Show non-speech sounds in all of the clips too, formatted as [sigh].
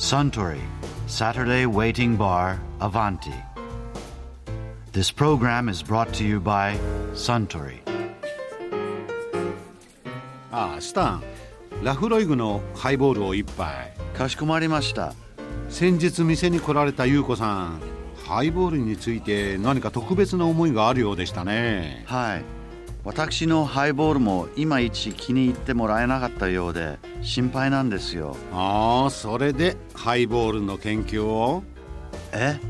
Suntory Saturday Waiting Bar Avanti. This program is brought to you by Suntory. ああスタンラフロイグのハイボールを一杯かしこまりました。先日店に来られた優子さんハイボールについて何か特別な思いがあるようでしたねはい。私のハイボールもいまいち気に入ってもらえなかったようで心配なんですよ。ああそれでハイボールの研究を？え？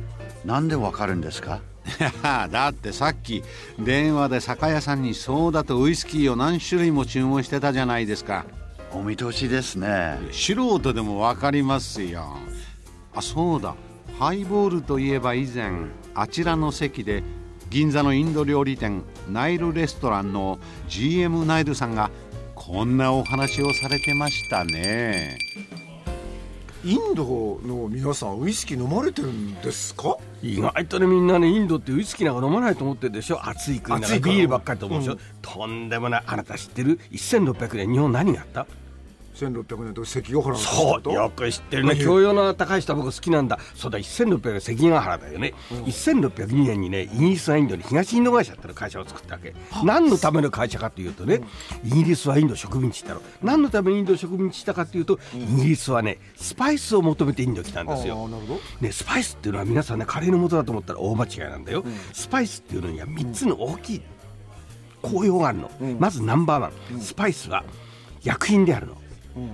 なんでわかるんですか？[laughs] だってさっき電話で酒屋さんにソーダとウイスキーを何種類も注文してたじゃないですか。お見通しですね。素人でも分かりますよ。あそうだ。ハイボールといえば以前あちらの席で銀座のインド料理店ナイルレストランの GM ナイルさんがこんなお話をされてましたね。インドの皆さんウイスキー飲まれてるんですか？意外とねみんなねインドってウイスキーなんか飲まないと思ってるでしょ？暑い国だから暑いから。ビールばっかりと思うでしょ、うん。とんでもない。あなた知ってる？1600年日本何があった？1600年と関ヶ原のそうよく知ってるね。何教養の高い人は僕好きなんだ。そうだ1600年関ヶ原だよね、1602年にねイギリスはインドに東インド会社っていう会社を作ったわけ。何のための会社かというとね、イギリスはインド植民地したろ何のためにインドを植民地したかというと、イギリスはねスパイスを求めてインドに来たんですあよ。あなるほど。ね、スパイスっていうのは皆さんねカレーの元だと思ったら大間違いなんだよ、スパイスっていうのには3つの大きい効用があるの、まずナンバーワン、スパイスは薬品であるの、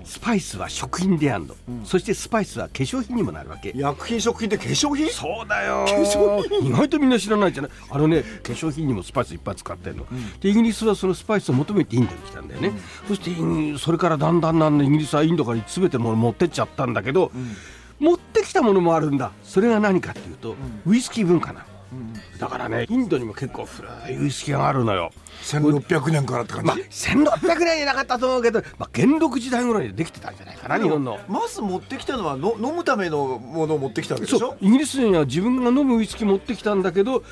スパイスは食品であるの、そしてスパイスは化粧品にもなるわけ。薬品食品って化粧品？そうだよ。粧品？意外とみんな知らないじゃない。あのね化粧品にもスパイスいっぱい使ってるの、でイギリスはそのスパイスを求めてインドに来たんだよね、そしてうんそれからだんだんだんだんイギリスはインドから全てのもの持ってっちゃったんだけど、持ってきたものもあるんだ。それが何かっていうと、ウイスキー文化なの、だからねインドにも結構古いウイスキーがあるのよ。1600年からって感じ、まあ1600年じゃなかったと思うけど、まあ、元禄時代ぐらいでできてたんじゃないかな日本の。まず持ってきたのはの飲むためのものを持ってきたわけでしょ？イギリスには自分が飲むウイスキー持ってきたんだけど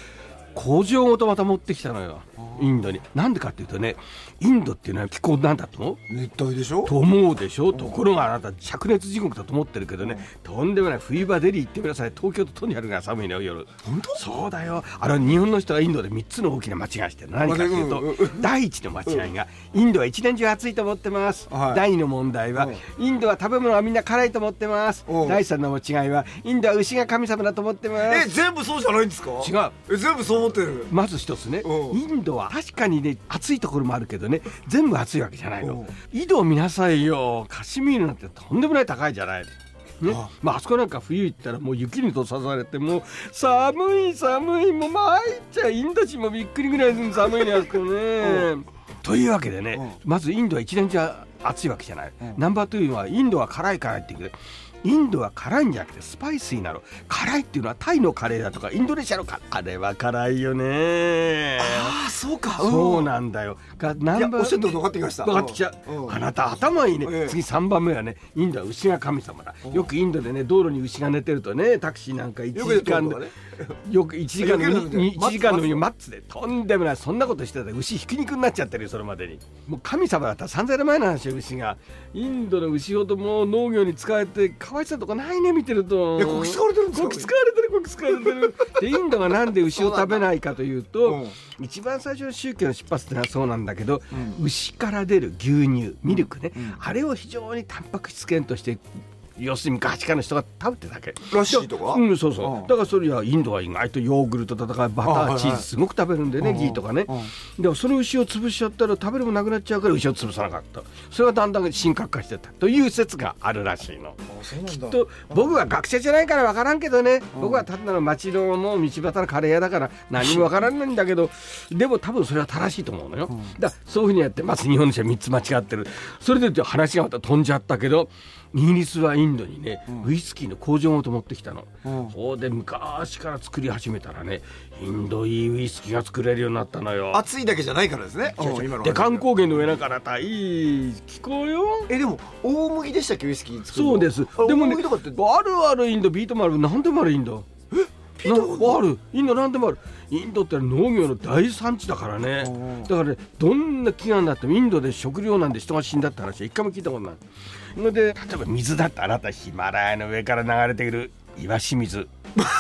工場ごとまた持ってきたのよ。インドに。なんでかっていうとねインドっていうのは気候なんだと。思う熱帯でしょ？と思うでしょ？ところがあなた灼熱地獄だと思ってるけどねとんでもない。冬場デリー行ってください。東京ととにかくが寒いのよ夜。本当？そうだよ。あの日本の人はインドで3つの大きな間違いしてる何かっていうと、第一の間違いがインドは一年中暑いと思ってます、はい。第二の問題は、インドは食べ物はみんな辛いと思ってます、うん。第三の間違いはインドは牛が神様だと思ってます。え全部そうじゃないんですか？違う。え全部そう思ってる。まず一つね、う。んインドは確かにね暑いところもあるけどね全部暑いわけじゃないの。う。ん井戸を見なさいよ。カシミールなんてとんでもない高いじゃないね。あまああそこなんか冬行ったらもう雪に閉ざされてもう寒い寒いもう参っちゃうインド人もびっくりぐらい寒いねあそこね。[laughs] というわけでね、まずインドは一年中暑いわけじゃない、ナンバー2はインドは辛い辛いって言うけどインドは辛いんじゃなくてスパイシーなの。辛いっていうのはタイのカレーだとかインドネシアのカレー。あれは辛いよね。ああそうか。そうなんだよ。がナいやンバーおっしゃってること分かってきました。分かってきた、うん。あなた頭いいね、ええ。次3番目はねインドは牛が神様だ。よくインドでね道路に牛が寝てるとねタクシーなんか1よく時間でね。よく1時間のよくやるんだよ1時間のにマ待ッツで。とんでもない。そんなことしてたら牛ひき肉になっちゃってるよそれまでに。もう神様だった。ら3000年前の話よ牛が。インドの牛ほどもう農業に使えてかわいそうなとこないね見てると。えここ使われてるんですかここ使われてるここ使われてる。でインドがなんで牛を食べないかというと、うん。一番最初の宗教の出発ってのはそうなんだけど、牛から出る牛乳ミルクね、あれを非常にタンパク質源として要するに昔からの人が食べてたわけ。ラッシーとか？う。んそうそう、うん。だからそれはインドは意外とヨーグルトだとかバター、チーズすごく食べるんでね、うんギーとかね、うん。でもその牛を潰しちゃったら食べるもなくなっちゃうから牛を潰さなかった。それがだんだん神格化してったという説があるらしいの。そうなんだ。と僕は学者じゃないから分からんけどね、僕はただの町のもう道端のカレー屋だから何も分からないんだけど。でも多分それは正しいと思うのよ、だからそういうふうにやってまず日本の人は3つ間違ってる。それで話がまた飛んじゃったけどイギリスはインドにね、ウイスキーの工場ごと持ってきたの、うん。そうで昔から作り始めたらねインドいいウイスキーが作れるようになったのよ。暑いだけじゃないからですね。で観光源の上だからたいい気候よ。えでも大麦でしたっけウイスキー作るの？そうです。あでもね大麦とかって。あるあるインドビートもある何でもあるインド。えなある。インド何でもある。インドって農業の大産地だからね。だからねどんな飢餓になってもインドで食料なんで人が死んだって話は一回も聞いたことないので例えば水だってあなたヒマラヤの上から流れている岩清水。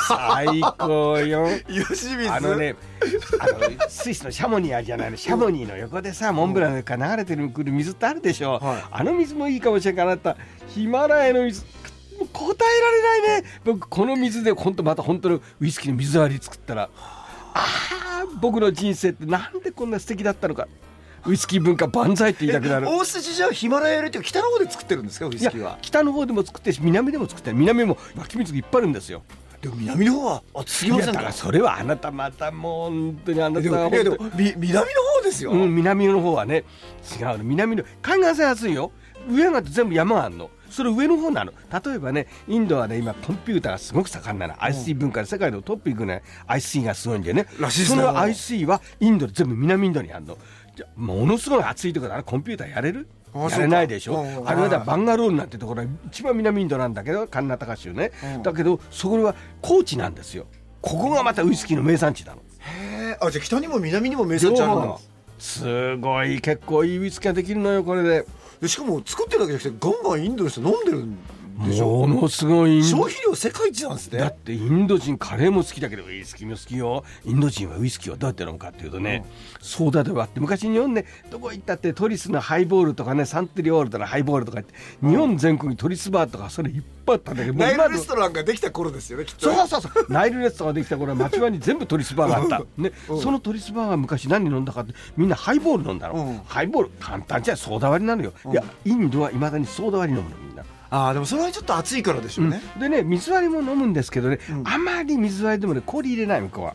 最高よ。[laughs] あのねあのスイスのシャモニーあるじゃないの。シャモニーの横でさモンブランの上から流れてくる水ってあるでしょ、はい。あの水もいいかもしれんからあなたヒマラヤの水。答えられないね。僕この水で本当また本当のウイスキーの水割り作ったらあー僕の人生ってなんでこんな素敵だったのかウイスキー文化万歳って言いたくなる。大筋じゃあヒマラヤよりって北の方で作ってるんですかウイスキーは？北の方でも作って南でも作ってる南も湧き水がいっぱいあるんですよ。でも南の方は暑すぎませんか？それはあなたまたもう本当にあなでたは南の方ですよ、うん、南の方はね違うの。南の海岸線暑いよ。上が全部山があるの。それ上の方なの。例えばねインドはね今コンピューターがすごく盛んなの。IC 文化で世界のトップ行くね。IC がすごいんだよね。らしいですねその IC はインドで全部南インドにあるのものすごい暑いところであれコンピューターやれる？あやれないでしょ？そうあれはだバンガロールなんてところは一番南インドなんだけどカンナタカ州ね、うん。だけどそこは高地なんですよ。ここがまたウイスキーの名産地なの。へえあじゃあ北にも南にも名産地あるんだ。すごい。結構いいウイスキーができるのよこれで。でしかも作ってるだけじゃなくてガンガンインドの人飲んでるんものすごい。消費量世界一なんですね。だってインド人カレーも好きだけどウイスキーも好きよ。インド人はウイスキーをどうやって飲むかっていうとね、ソーダで割って昔日本ねどこ行ったってトリスのハイボールとかねサントリーオールとかハイボールとかって日本全国にトリスバーとかそれいっぱいあったんだけどナイルレストランができた頃ですよねきっと。そうそうそう。ナイルレストランができた頃は町場に全部トリスバーがあった、ね、そのトリスバーが昔何飲んだかってみんなハイボール飲んだの、うん。ハイボール。簡単じゃんソーダ割りなのよ、いやインドはいまだにソーダ割り飲むのみんな。ああでもそれはちょっと暑いからでしょうね、でね水割りも飲むんですけどね、あまり水割りでもね氷入れない向こうは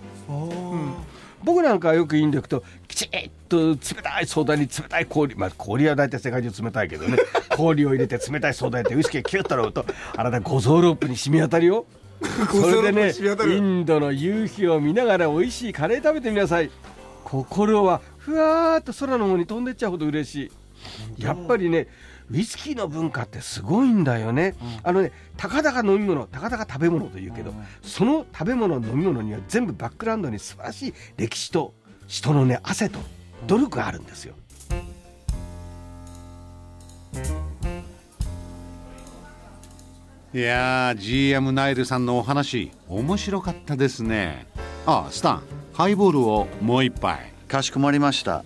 僕なんかはよくインド行くときちっと冷たいソーダに冷たい氷まあ氷は大体世界中冷たいけどね [laughs] 氷を入れて冷たいソーダてウイスキーキュッと飲むとあなた五臓六腑に染み当たるよ。[laughs] それでねインドの夕日を見ながら美味しいカレー食べてみなさい。心はふわーっと空の方に飛んでっちゃうほど嬉しい。やっぱりねウイスキーの文化ってすごいんだよね、あのねたかだか飲み物たかだか食べ物というけど、その食べ物飲み物には全部バックグラウンドに素晴らしい歴史と人のね汗と努力があるんですよ。いやー GM ナイルさんのお話面白かったですね。あスタンハイボールをもう一杯。かしこまりました